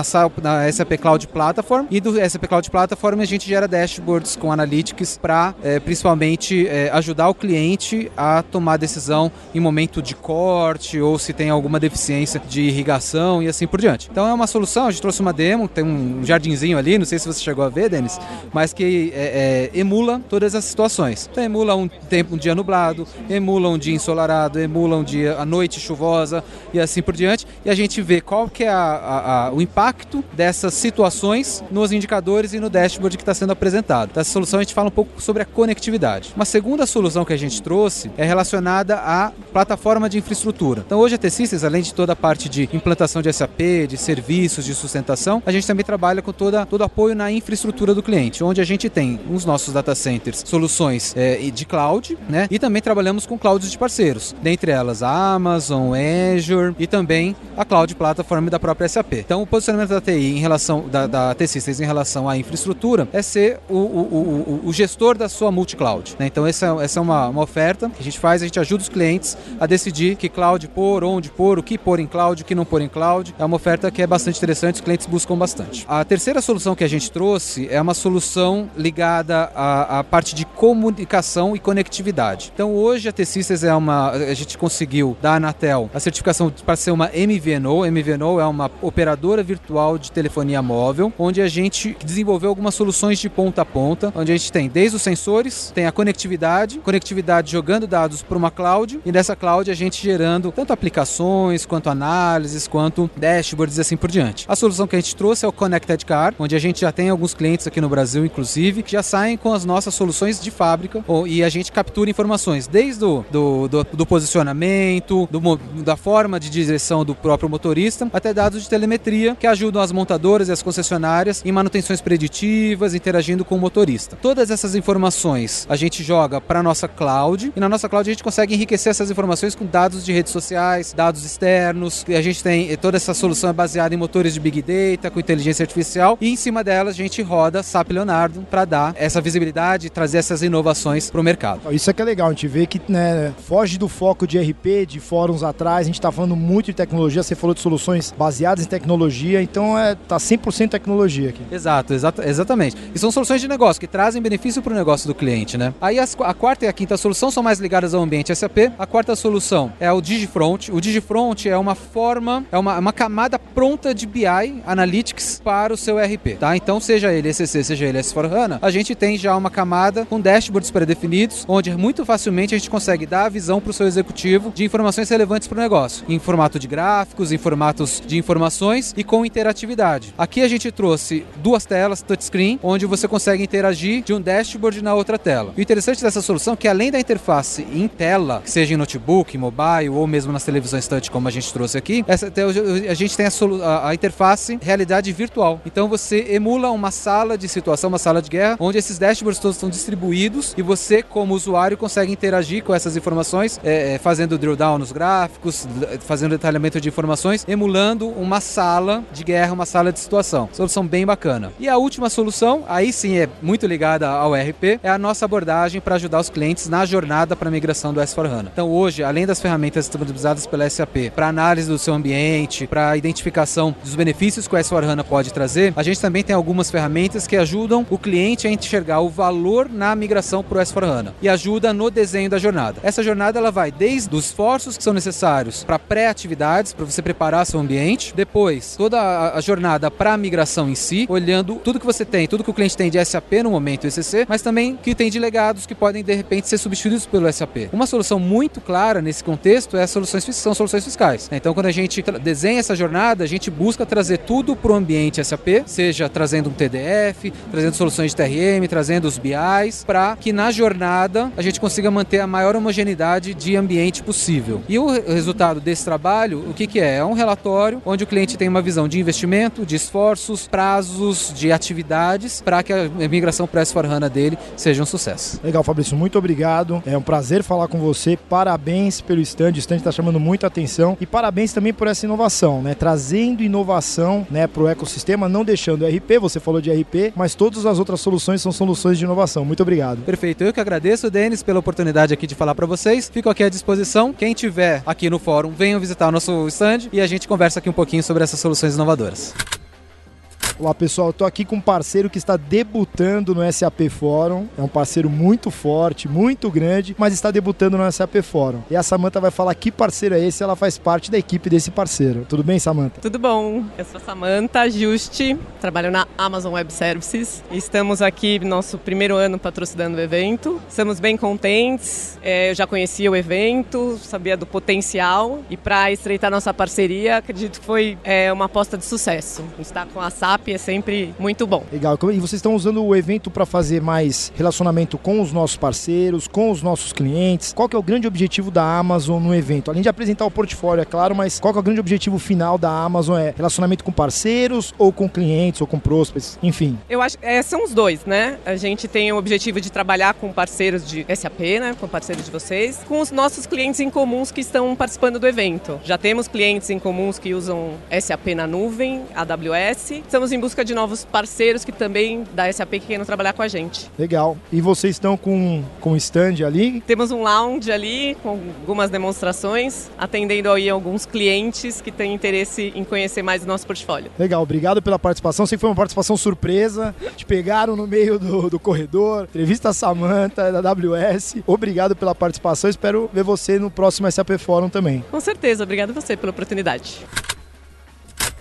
na SAP Cloud Platform e do SAP Cloud Platform a gente gera dashboards com analytics para é, principalmente é, ajudar o cliente a tomar decisão em momento de corte ou se tem alguma deficiência de irrigação e assim por diante. Então é uma solução, a gente trouxe uma demo, tem um jardinzinho ali, não sei se você chegou a ver, Denis, mas que é, é, emula todas as situações. Então emula um tempo, um dia nublado, emula um dia ensolarado, emula um dia à noite chuvosa e assim por diante. E a gente vê qual que é a, a, a, o impacto dessas situações nos indicadores e no dashboard que está sendo apresentado. Dessa solução a gente fala um pouco sobre a conectividade. Uma segunda solução que a gente trouxe é relacionada à plataforma de infraestrutura. Então hoje a T-Systems, além de toda a parte de implantação de SAP, de serviços, de sustentação, a gente também trabalha com toda, todo apoio na infraestrutura do cliente, onde a gente tem os nossos data centers, soluções é, de cloud, né? E também trabalhamos com clouds de parceiros, dentre elas a Amazon, Azure e também a cloud platform da própria SAP. Então o posicionamento da TI em relação da, da T-Systems em relação à infraestrutura é ser o, o, o, o gestor da sua multi-cloud. Né? Então essa, essa é uma, uma oferta que a gente faz, a gente ajuda os clientes clientes a decidir que cloud pôr, onde pôr, o que pôr em cloud, o que não pôr em cloud. É uma oferta que é bastante interessante, os clientes buscam bastante. A terceira solução que a gente trouxe é uma solução ligada à, à parte de comunicação e conectividade. Então hoje a T-Systems é uma, a gente conseguiu da Anatel a certificação para ser uma MVNO. MVNO é uma operadora virtual de telefonia móvel, onde a gente desenvolveu algumas soluções de ponta a ponta, onde a gente tem desde os sensores, tem a conectividade, conectividade jogando dados para uma cloud e nessa cloud a gente gerando tanto aplicações quanto análises, quanto dashboards e assim por diante. A solução que a gente trouxe é o Connected Car, onde a gente já tem alguns clientes aqui no Brasil, inclusive, que já saem com as nossas soluções de fábrica e a gente captura informações desde o do, do, do posicionamento, do, da forma de direção do próprio motorista, até dados de telemetria que ajudam as montadoras e as concessionárias em manutenções preditivas, interagindo com o motorista. Todas essas informações a gente joga para nossa cloud e na nossa cloud a gente consegue enriquecer essas informações com dados de redes sociais, dados externos. E a gente tem toda essa solução é baseada em motores de big data com inteligência artificial e em cima delas a gente roda SAP Leonardo para dar essa visibilidade e trazer essas inovações para o mercado. Isso é que é legal, a gente vê que né, foge do foco de RP, de fóruns atrás, a gente está falando muito de tecnologia, você falou de soluções baseadas em tecnologia, então é, tá 100% tecnologia aqui. Exato, exato, exatamente. E são soluções de negócio que trazem benefício para o negócio do cliente, né? Aí as, a quarta e a quinta solução são mais ligadas ao ambiente SAP. A quarta solução é o Digifront. O Digifront é uma forma, é uma, uma camada pronta de BI Analytics para o seu RP, tá? Então, seja ele ECC, seja ele S4HANA, a gente tem já uma camada com dashboards pré-definidos, onde muito facilmente a gente consegue dar a visão para o seu executivo de informações relevantes para o negócio, em formato de gráficos, em formatos de informações e com interatividade. Aqui a gente trouxe duas telas touchscreen, onde você consegue interagir de um dashboard na outra tela. O interessante dessa solução é que além da interface em tela, seja em notebook, mobile ou mesmo nas televisões touch, como a gente trouxe aqui, essa, a gente tem a, a, interface realidade virtual. Então você emula uma sala de situação, uma sala de guerra, onde esses dashboards todos estão distribuídos e você, como usuário, consegue interagir com essas informações, é, fazendo drill down nos gráficos, fazendo detalhamento de informações, emulando uma sala de guerra, uma sala de situação. Solução bem bacana. E a última solução, aí sim é muito ligada ao RP, é a nossa abordagem para ajudar os clientes na jornada para a migração do S4HANA. Então hoje, além das ferramentas disponibilizadas pela SAP para análise do seu ambiente, para identificação dos benefícios que o S4HANA pode trazer, a gente também tem algumas ferramentas que ajudam o cliente a enxergar o valor na migração para o S4HANA e ajuda no desenho da jornada. Essa jornada ela vai desde os esforços que são necessários para pré-atividades, para você preparar seu ambiente, depois toda a, a jornada para a migração em si, olhando tudo que você tem, tudo que o cliente tem de SAP no momento ECC, mas também que tem de legados que podem de repente ser substituídos pelo SAP. Uma solução muito clara nesse contexto é soluções, são soluções fiscais. Então quando a gente desenha essa jornada, a gente busca trazer tudo para o ambiente SAP, seja trazendo um TDF, trazendo soluções de TRM, trazendo os BIs, para que na jornada a gente consiga manter a maior homogeneidade de ambiente possível. E o resultado desse trabalho, o que, que é? É um relatório onde o cliente tem uma visão de investimento, de esforços, prazos, de atividades, para que a migração para s 4 hana dele seja um sucesso. Legal, Fabrício, muito obrigado. É um prazer falar com você. Parabéns pelo stand. O stand está chamando muita atenção. E parabéns também por essa inovação, né? Trazendo inovação né, para o ecossistema, não deixando RP, você falou de RP, mas todas as outras soluções são soluções de inovação. Muito obrigado. Perfeito. Eu que agradeço, Denis, pela oportunidade aqui de falar para vocês. Fico aqui à disposição. Quem tiver aqui no fórum, venham visitar o nosso stand e a gente conversa aqui um pouquinho sobre essas soluções inovadoras. Olá pessoal, tô aqui com um parceiro que está debutando no SAP Fórum. É um parceiro muito forte, muito grande, mas está debutando no SAP Fórum. E a Samanta vai falar que parceiro é esse, ela faz parte da equipe desse parceiro. Tudo bem, Samanta? Tudo bom. Eu sou a Samanta Juste, trabalho na Amazon Web Services. Estamos aqui no nosso primeiro ano patrocinando o evento. Estamos bem contentes. É, eu já conhecia o evento, sabia do potencial e para estreitar nossa parceria, acredito que foi é, uma aposta de sucesso. Estar com a SAP é sempre muito bom. Legal. E vocês estão usando o evento para fazer mais relacionamento com os nossos parceiros, com os nossos clientes? Qual que é o grande objetivo da Amazon no evento? Além de apresentar o portfólio, é claro, mas qual que é o grande objetivo final da Amazon? É relacionamento com parceiros ou com clientes ou com prospects? Enfim. Eu acho é, são os dois, né? A gente tem o objetivo de trabalhar com parceiros de SAP, né? Com parceiros de vocês, com os nossos clientes em comuns que estão participando do evento. Já temos clientes em comuns que usam SAP na nuvem, AWS. Estamos em em busca de novos parceiros que também da SAP que queiram trabalhar com a gente. Legal. E vocês estão com com stand ali? Temos um lounge ali com algumas demonstrações, atendendo aí alguns clientes que têm interesse em conhecer mais o nosso portfólio. Legal, obrigado pela participação. Sei que foi uma participação surpresa. Te pegaram no meio do, do corredor. Entrevista a Samanta da AWS. Obrigado pela participação. Espero ver você no próximo SAP Fórum também. Com certeza, obrigado a você pela oportunidade.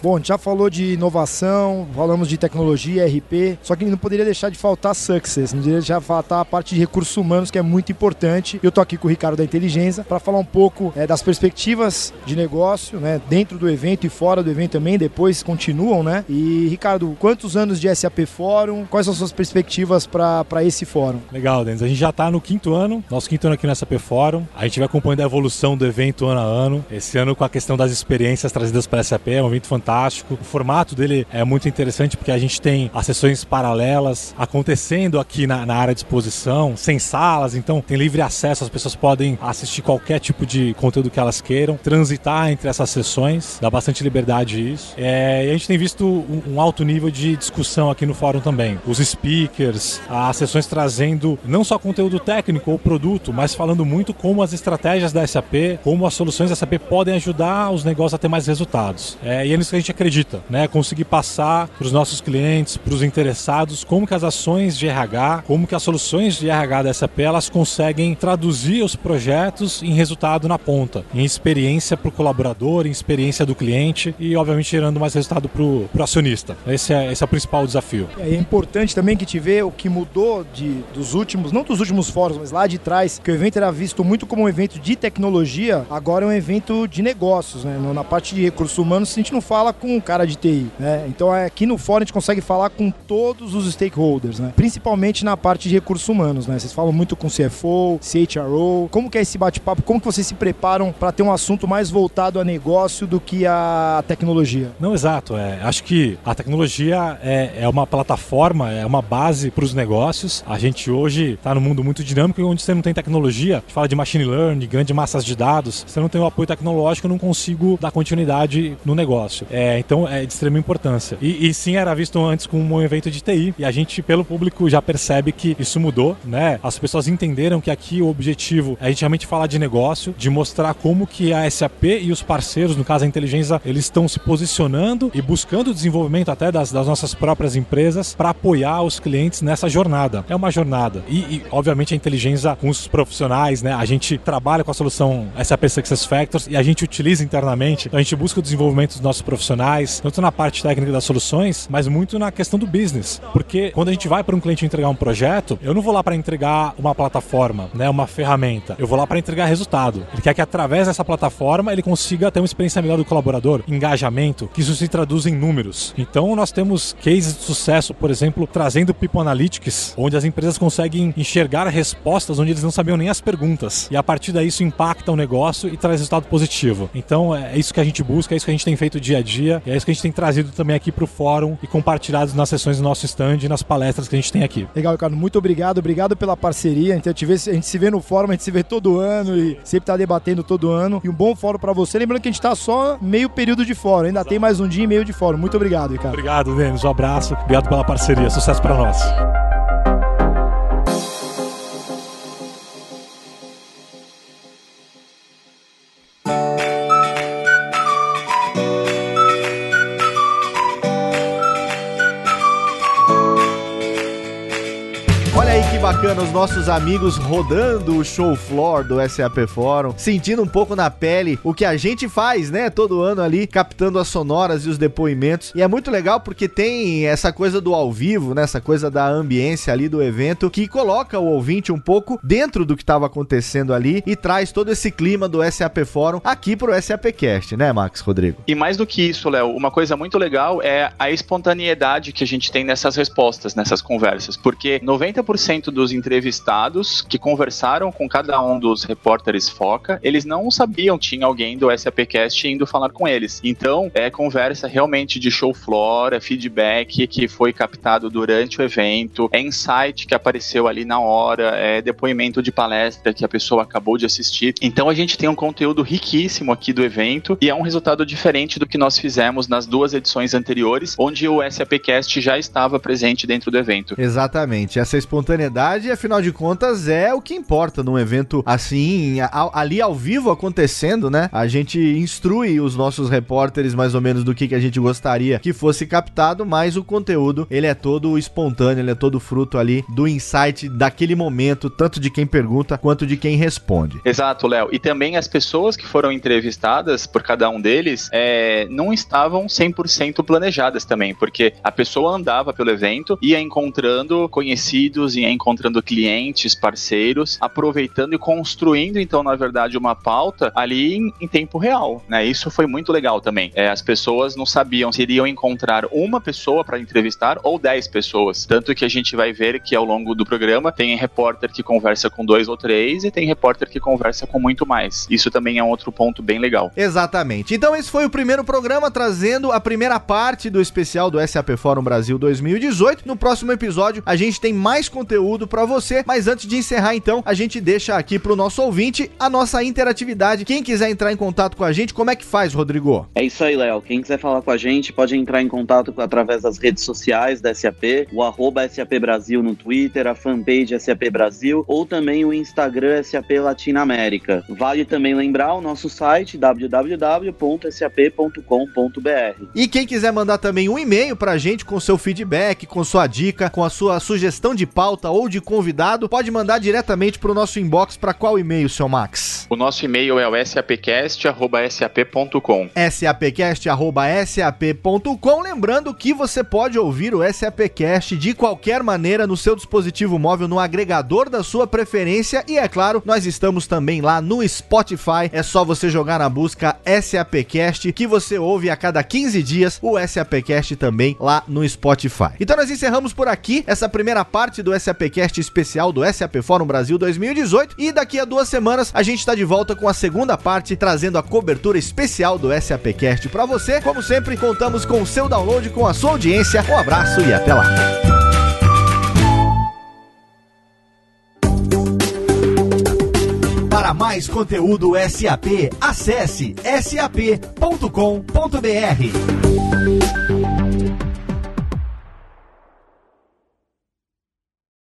Bom, a gente já falou de inovação, falamos de tecnologia, RP, só que não poderia deixar de faltar success, não poderia deixar de faltar a parte de recursos humanos que é muito importante. Eu tô aqui com o Ricardo da Inteligência para falar um pouco é, das perspectivas de negócio, né, dentro do evento e fora do evento também, depois continuam, né? E Ricardo, quantos anos de SAP Fórum? Quais são as suas perspectivas para esse fórum? Legal, Denis. A gente já está no quinto ano, nosso quinto ano aqui no SAP Fórum. A gente vai acompanhando a evolução do evento ano a ano. Esse ano com a questão das experiências trazidas para a SAP, é um evento fantástico fantástico. O formato dele é muito interessante porque a gente tem as sessões paralelas acontecendo aqui na, na área de exposição, sem salas, então tem livre acesso, as pessoas podem assistir qualquer tipo de conteúdo que elas queiram, transitar entre essas sessões, dá bastante liberdade isso. É, e a gente tem visto um, um alto nível de discussão aqui no fórum também. Os speakers, as sessões trazendo não só conteúdo técnico ou produto, mas falando muito como as estratégias da SAP, como as soluções da SAP podem ajudar os negócios a ter mais resultados. É, e que a gente acredita, né? Conseguir passar para os nossos clientes, para os interessados, como que as ações de RH, como que as soluções de RH da SAP elas conseguem traduzir os projetos em resultado na ponta, em experiência para o colaborador, em experiência do cliente e, obviamente, gerando mais resultado para o acionista. Esse é, esse é o principal desafio. É importante também que te vê o que mudou de, dos últimos, não dos últimos fóruns, mas lá de trás, que o evento era visto muito como um evento de tecnologia, agora é um evento de negócios, né? Na parte de recursos humanos, a gente não fala com um cara de TI, né? Então é, aqui no fórum a gente consegue falar com todos os stakeholders, né? Principalmente na parte de recursos humanos, né? Vocês falam muito com CFO, CHRO, como que é esse bate-papo, como que vocês se preparam para ter um assunto mais voltado a negócio do que a tecnologia? Não, exato. É, acho que a tecnologia é, é uma plataforma, é uma base para os negócios. A gente hoje está num mundo muito dinâmico onde você não tem tecnologia, a gente fala de machine learning, grandes massas de dados, você não tem o apoio tecnológico, não consigo dar continuidade no negócio. É, então é de extrema importância. E, e, sim, era visto antes como um evento de TI. E a gente, pelo público, já percebe que isso mudou, né? As pessoas entenderam que aqui o objetivo é a gente realmente falar de negócio, de mostrar como que a SAP e os parceiros, no caso a inteligência, eles estão se posicionando e buscando o desenvolvimento até das, das nossas próprias empresas para apoiar os clientes nessa jornada. É uma jornada. E, e, obviamente, a inteligência com os profissionais, né? A gente trabalha com a solução SAP Success Factors e a gente utiliza internamente. Então, a gente busca o desenvolvimento dos nossos profissionais, tanto na parte técnica das soluções, mas muito na questão do business. Porque quando a gente vai para um cliente entregar um projeto, eu não vou lá para entregar uma plataforma, né, uma ferramenta. Eu vou lá para entregar resultado. Ele quer que através dessa plataforma ele consiga ter uma experiência melhor do colaborador, engajamento, que isso se traduz em números. Então nós temos cases de sucesso, por exemplo, trazendo People Analytics, onde as empresas conseguem enxergar respostas onde eles não sabiam nem as perguntas. E a partir daí isso impacta o negócio e traz resultado positivo. Então é isso que a gente busca, é isso que a gente tem feito dia a dia, e é isso que a gente tem trazido também aqui para o fórum e compartilhado nas sessões do nosso stand e nas palestras que a gente tem aqui. Legal, Ricardo. Muito obrigado. Obrigado pela parceria. A gente, a gente se vê no fórum, a gente se vê todo ano e sempre está debatendo todo ano. E um bom fórum para você. Lembrando que a gente está só meio período de fórum. Ainda Exato. tem mais um dia e meio de fórum. Muito obrigado, Ricardo. Obrigado, Denis. Um abraço. Obrigado pela parceria. Sucesso para nós. Bacana os nossos amigos rodando o show floor do SAP Fórum, sentindo um pouco na pele o que a gente faz, né, todo ano ali, captando as sonoras e os depoimentos. E é muito legal porque tem essa coisa do ao vivo, né, essa coisa da ambiência ali do evento que coloca o ouvinte um pouco dentro do que estava acontecendo ali e traz todo esse clima do SAP Fórum aqui pro SAPcast, né, Max Rodrigo? E mais do que isso, Léo, uma coisa muito legal é a espontaneidade que a gente tem nessas respostas, nessas conversas, porque 90% dos entrevistados que conversaram com cada um dos repórteres Foca, eles não sabiam tinha alguém do SAPcast indo falar com eles. Então, é conversa realmente de show floor, é feedback que foi captado durante o evento, é insight que apareceu ali na hora, é depoimento de palestra que a pessoa acabou de assistir. Então, a gente tem um conteúdo riquíssimo aqui do evento e é um resultado diferente do que nós fizemos nas duas edições anteriores, onde o SAPcast já estava presente dentro do evento. Exatamente. Essa espontaneidade, afinal de contas, é o que importa num evento assim, ali ao vivo acontecendo, né? A gente instrui os nossos repórteres mais ou menos do que, que a gente gostaria que fosse captado, mas o conteúdo, ele é todo espontâneo, ele é todo fruto ali do insight daquele momento, tanto de quem pergunta quanto de quem responde. Exato, Léo. E também as pessoas que foram entrevistadas por cada um deles é, não estavam 100% planejadas também, porque a pessoa andava pelo evento, ia encontrando conhecidos, ia encontrando clientes, parceiros, aproveitando e construindo, então, na verdade, uma pauta ali em, em tempo real, né? Isso foi muito legal também. É, as pessoas não sabiam se iriam encontrar uma pessoa para entrevistar ou dez pessoas. Tanto que a gente vai ver que ao longo do programa tem repórter que conversa com dois ou três e tem repórter que conversa com muito mais. Isso também é um outro ponto bem legal. Exatamente. Então, esse foi o primeiro programa trazendo a primeira parte do especial do SAP Fórum Brasil 2018. No próximo episódio, a gente tem mais conteúdo para você, mas antes de encerrar, então, a gente deixa aqui pro nosso ouvinte a nossa interatividade. Quem quiser entrar em contato com a gente, como é que faz, Rodrigo? É isso aí, Léo. Quem quiser falar com a gente, pode entrar em contato através das redes sociais da SAP, o arroba SAP Brasil no Twitter, a fanpage SAP Brasil ou também o Instagram SAP Latinoamérica. Vale também lembrar o nosso site www.sap.com.br. E quem quiser mandar também um e-mail pra gente com seu feedback, com sua dica, com a sua sugestão de pauta ou de convidado, pode mandar diretamente pro nosso inbox para qual e-mail, seu Max? O nosso e-mail é o sapcast@sap.com. sapcast@sap.com, lembrando que você pode ouvir o SAPcast de qualquer maneira no seu dispositivo móvel no agregador da sua preferência e é claro, nós estamos também lá no Spotify. É só você jogar na busca SAPcast que você ouve a cada 15 dias o SAPcast também lá no Spotify. Então nós encerramos por aqui essa primeira parte do SAPcast especial do SAP Fórum Brasil 2018 e daqui a duas semanas a gente está de volta com a segunda parte trazendo a cobertura especial do SAPcast para você. Como sempre, contamos com o seu download, com a sua audiência. Um abraço e até lá. Para mais conteúdo SAP, acesse sap.com.br.